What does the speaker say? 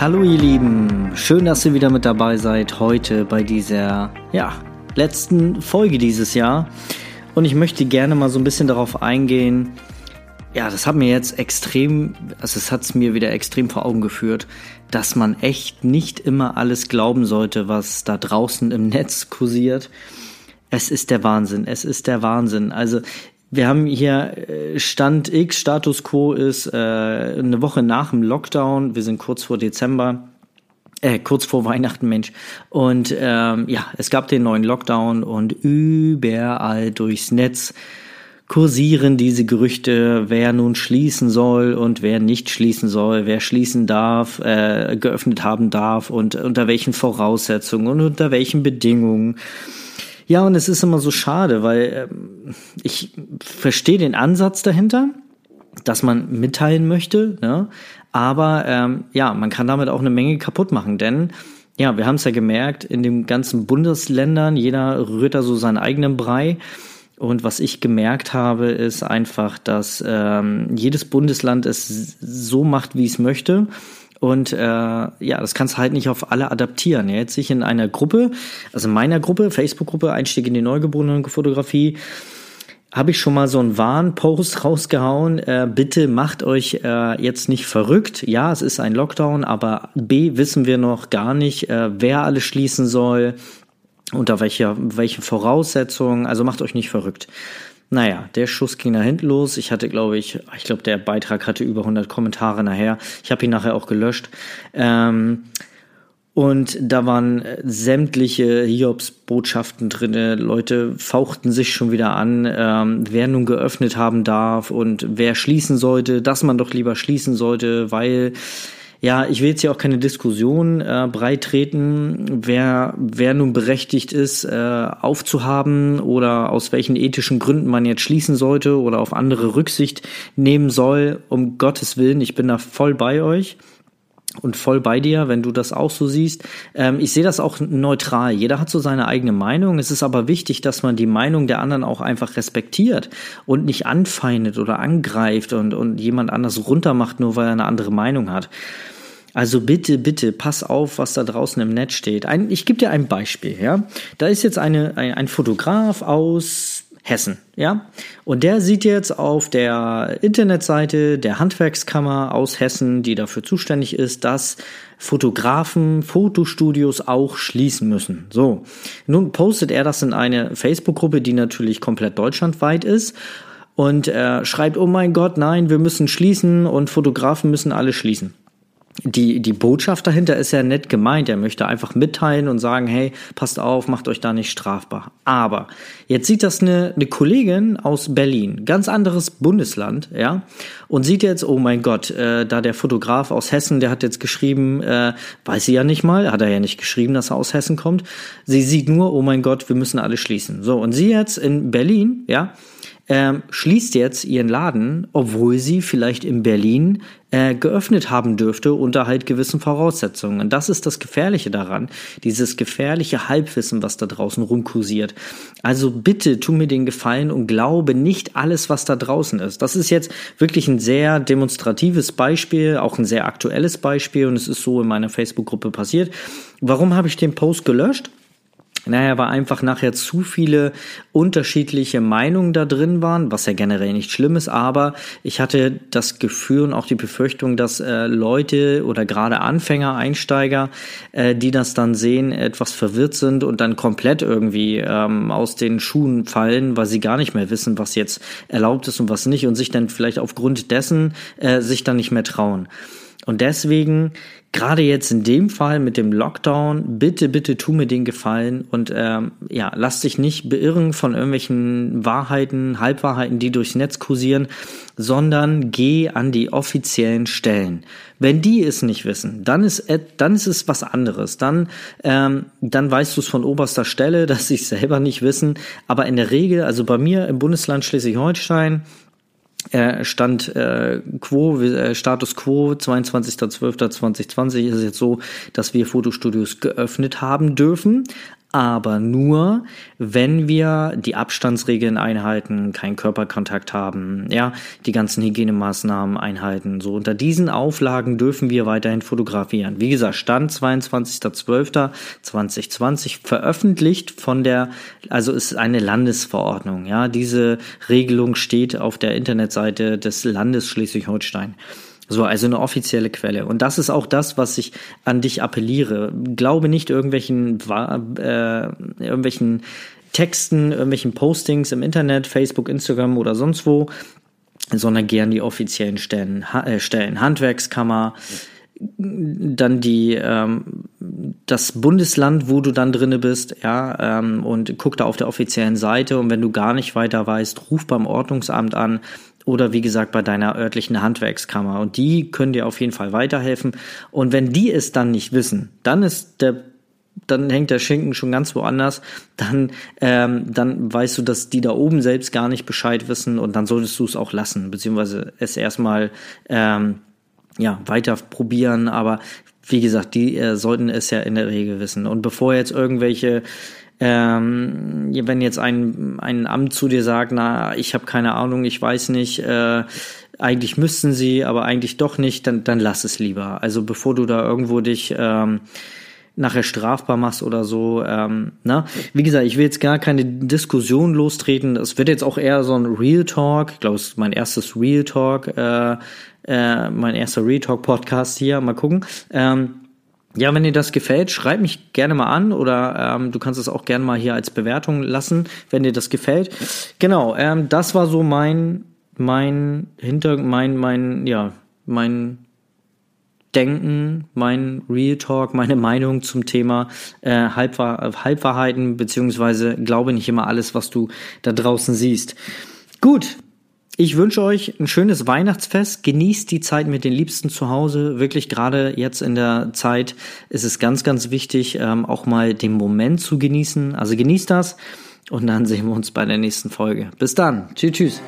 Hallo ihr Lieben, schön, dass ihr wieder mit dabei seid heute bei dieser, ja, letzten Folge dieses Jahr. Und ich möchte gerne mal so ein bisschen darauf eingehen, ja, das hat mir jetzt extrem, also es hat es mir wieder extrem vor Augen geführt, dass man echt nicht immer alles glauben sollte, was da draußen im Netz kursiert. Es ist der Wahnsinn, es ist der Wahnsinn. Also wir haben hier äh, Stand X, Status Quo ist äh, eine Woche nach dem Lockdown. Wir sind kurz vor Dezember, äh, kurz vor Weihnachten, Mensch. Und ähm, ja, es gab den neuen Lockdown und überall durchs Netz kursieren diese Gerüchte, wer nun schließen soll und wer nicht schließen soll, wer schließen darf, äh, geöffnet haben darf und unter welchen Voraussetzungen und unter welchen Bedingungen. Ja, und es ist immer so schade, weil ähm, ich verstehe den Ansatz dahinter, dass man mitteilen möchte, ne? aber ähm, ja, man kann damit auch eine Menge kaputt machen, denn ja, wir haben es ja gemerkt, in den ganzen Bundesländern, jeder rührt da so seinen eigenen Brei. Und was ich gemerkt habe, ist einfach, dass ähm, jedes Bundesland es so macht, wie es möchte. Und äh, ja, das kannst du halt nicht auf alle adaptieren. Jetzt sich in einer Gruppe, also in meiner Gruppe, Facebook-Gruppe, Einstieg in die Neugeborenen-Fotografie, habe ich schon mal so einen Warnpost rausgehauen. Äh, bitte macht euch äh, jetzt nicht verrückt. Ja, es ist ein Lockdown, aber B wissen wir noch gar nicht, äh, wer alles schließen soll, unter welcher welche Voraussetzungen. Also macht euch nicht verrückt. Naja, der Schuss ging nach hinten los. Ich hatte, glaube ich, ich glaube, der Beitrag hatte über 100 Kommentare nachher. Ich habe ihn nachher auch gelöscht. Ähm, und da waren sämtliche Hiobs-Botschaften drinne. Leute fauchten sich schon wieder an, ähm, wer nun geöffnet haben darf und wer schließen sollte, dass man doch lieber schließen sollte, weil ja, ich will jetzt hier auch keine Diskussion äh, breitreten, wer, wer nun berechtigt ist, äh, aufzuhaben oder aus welchen ethischen Gründen man jetzt schließen sollte oder auf andere Rücksicht nehmen soll. Um Gottes Willen, ich bin da voll bei euch und voll bei dir, wenn du das auch so siehst. Ähm, ich sehe das auch neutral. Jeder hat so seine eigene Meinung. Es ist aber wichtig, dass man die Meinung der anderen auch einfach respektiert und nicht anfeindet oder angreift und, und jemand anders runtermacht, nur weil er eine andere Meinung hat. Also bitte, bitte, pass auf, was da draußen im Netz steht. Ein, ich gebe dir ein Beispiel, ja. Da ist jetzt eine, ein, ein Fotograf aus Hessen, ja. Und der sieht jetzt auf der Internetseite der Handwerkskammer aus Hessen, die dafür zuständig ist, dass Fotografen Fotostudios auch schließen müssen. So. Nun postet er das in eine Facebook-Gruppe, die natürlich komplett deutschlandweit ist und er schreibt, oh mein Gott, nein, wir müssen schließen und Fotografen müssen alle schließen die, die Botschaft dahinter ist ja nett gemeint. Er möchte einfach mitteilen und sagen, hey, passt auf, macht euch da nicht strafbar. Aber jetzt sieht das eine, eine Kollegin aus Berlin, ganz anderes Bundesland, ja, und sieht jetzt, oh mein Gott, äh, da der Fotograf aus Hessen, der hat jetzt geschrieben, äh, weiß sie ja nicht mal, hat er ja nicht geschrieben, dass er aus Hessen kommt. Sie sieht nur, oh mein Gott, wir müssen alle schließen. So, und sie jetzt in Berlin, ja, ähm, schließt jetzt ihren Laden, obwohl sie vielleicht in Berlin äh, geöffnet haben dürfte unter halt gewissen Voraussetzungen. Und das ist das Gefährliche daran, dieses gefährliche Halbwissen, was da draußen rumkursiert. Also bitte tu mir den Gefallen und glaube nicht alles, was da draußen ist. Das ist jetzt wirklich ein sehr demonstratives Beispiel, auch ein sehr aktuelles Beispiel und es ist so in meiner Facebook-Gruppe passiert. Warum habe ich den Post gelöscht? Naja, weil einfach nachher zu viele unterschiedliche Meinungen da drin waren, was ja generell nicht schlimm ist, aber ich hatte das Gefühl und auch die Befürchtung, dass äh, Leute oder gerade Anfänger, Einsteiger, äh, die das dann sehen, etwas verwirrt sind und dann komplett irgendwie ähm, aus den Schuhen fallen, weil sie gar nicht mehr wissen, was jetzt erlaubt ist und was nicht und sich dann vielleicht aufgrund dessen äh, sich dann nicht mehr trauen. Und deswegen gerade jetzt in dem Fall mit dem Lockdown, bitte, bitte tu mir den Gefallen und ähm, ja, lass dich nicht beirren von irgendwelchen Wahrheiten, Halbwahrheiten, die durchs Netz kursieren, sondern geh an die offiziellen Stellen. Wenn die es nicht wissen, dann ist, dann ist es was anderes. Dann, ähm, dann weißt du es von oberster Stelle, dass sie es selber nicht wissen. Aber in der Regel, also bei mir im Bundesland Schleswig-Holstein, Stand äh, quo, äh, Status quo 22.12.2020 ist es jetzt so, dass wir Fotostudios geöffnet haben dürfen. Aber nur, wenn wir die Abstandsregeln einhalten, keinen Körperkontakt haben, ja, die ganzen Hygienemaßnahmen einhalten. So unter diesen Auflagen dürfen wir weiterhin fotografieren. Wie gesagt, Stand 22.12.2020 veröffentlicht von der, also ist eine Landesverordnung, ja, diese Regelung steht auf der Internetseite des Landes Schleswig-Holstein. So, also eine offizielle Quelle. Und das ist auch das, was ich an dich appelliere. Glaube nicht irgendwelchen, äh, irgendwelchen Texten, irgendwelchen Postings im Internet, Facebook, Instagram oder sonst wo, sondern gern die offiziellen Stellen, ha äh, Stellen. Handwerkskammer, dann die ähm, das Bundesland, wo du dann drinne bist, ja, ähm, und guck da auf der offiziellen Seite und wenn du gar nicht weiter weißt, ruf beim Ordnungsamt an oder wie gesagt bei deiner örtlichen Handwerkskammer. Und die können dir auf jeden Fall weiterhelfen. Und wenn die es dann nicht wissen, dann ist der dann hängt der Schinken schon ganz woanders, dann, ähm, dann weißt du, dass die da oben selbst gar nicht Bescheid wissen und dann solltest du es auch lassen, beziehungsweise es erstmal ähm, ja, weiter probieren, aber wie gesagt, die äh, sollten es ja in der Regel wissen. Und bevor jetzt irgendwelche ähm, wenn jetzt ein, ein Amt zu dir sagt, na, ich habe keine Ahnung, ich weiß nicht, äh, eigentlich müssten sie, aber eigentlich doch nicht, dann, dann lass es lieber. Also bevor du da irgendwo dich ähm, nachher strafbar machst oder so. Ähm, na? Wie gesagt, ich will jetzt gar keine Diskussion lostreten. Es wird jetzt auch eher so ein Real Talk. Ich glaube, es ist mein erstes Real Talk, äh, äh, mein erster Real Talk Podcast hier. Mal gucken. Ähm, ja, wenn dir das gefällt, schreib mich gerne mal an oder ähm, du kannst es auch gerne mal hier als Bewertung lassen, wenn dir das gefällt. Genau, ähm, das war so mein mein Hinter mein mein ja mein Denken, mein Real Talk, meine Meinung zum Thema äh, Halbwahr Halbwahrheiten beziehungsweise glaube nicht immer alles, was du da draußen siehst. Gut, ich wünsche euch ein schönes Weihnachtsfest. Genießt die Zeit mit den Liebsten zu Hause. Wirklich gerade jetzt in der Zeit ist es ganz, ganz wichtig, ähm, auch mal den Moment zu genießen. Also genießt das und dann sehen wir uns bei der nächsten Folge. Bis dann. Tschüss, tschüss.